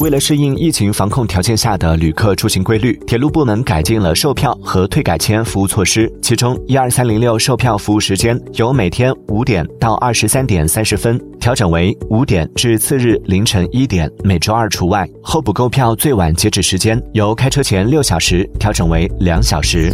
为了适应疫情防控条件下的旅客出行规律铁路部门改进了售票和退改签服务措施其中一二三零六售票服务时间由每天五点到二十三点三十分调整为五点至次日凌晨一点每周二除外候补购票最晚截止时间由开车前六小时调整为两小时。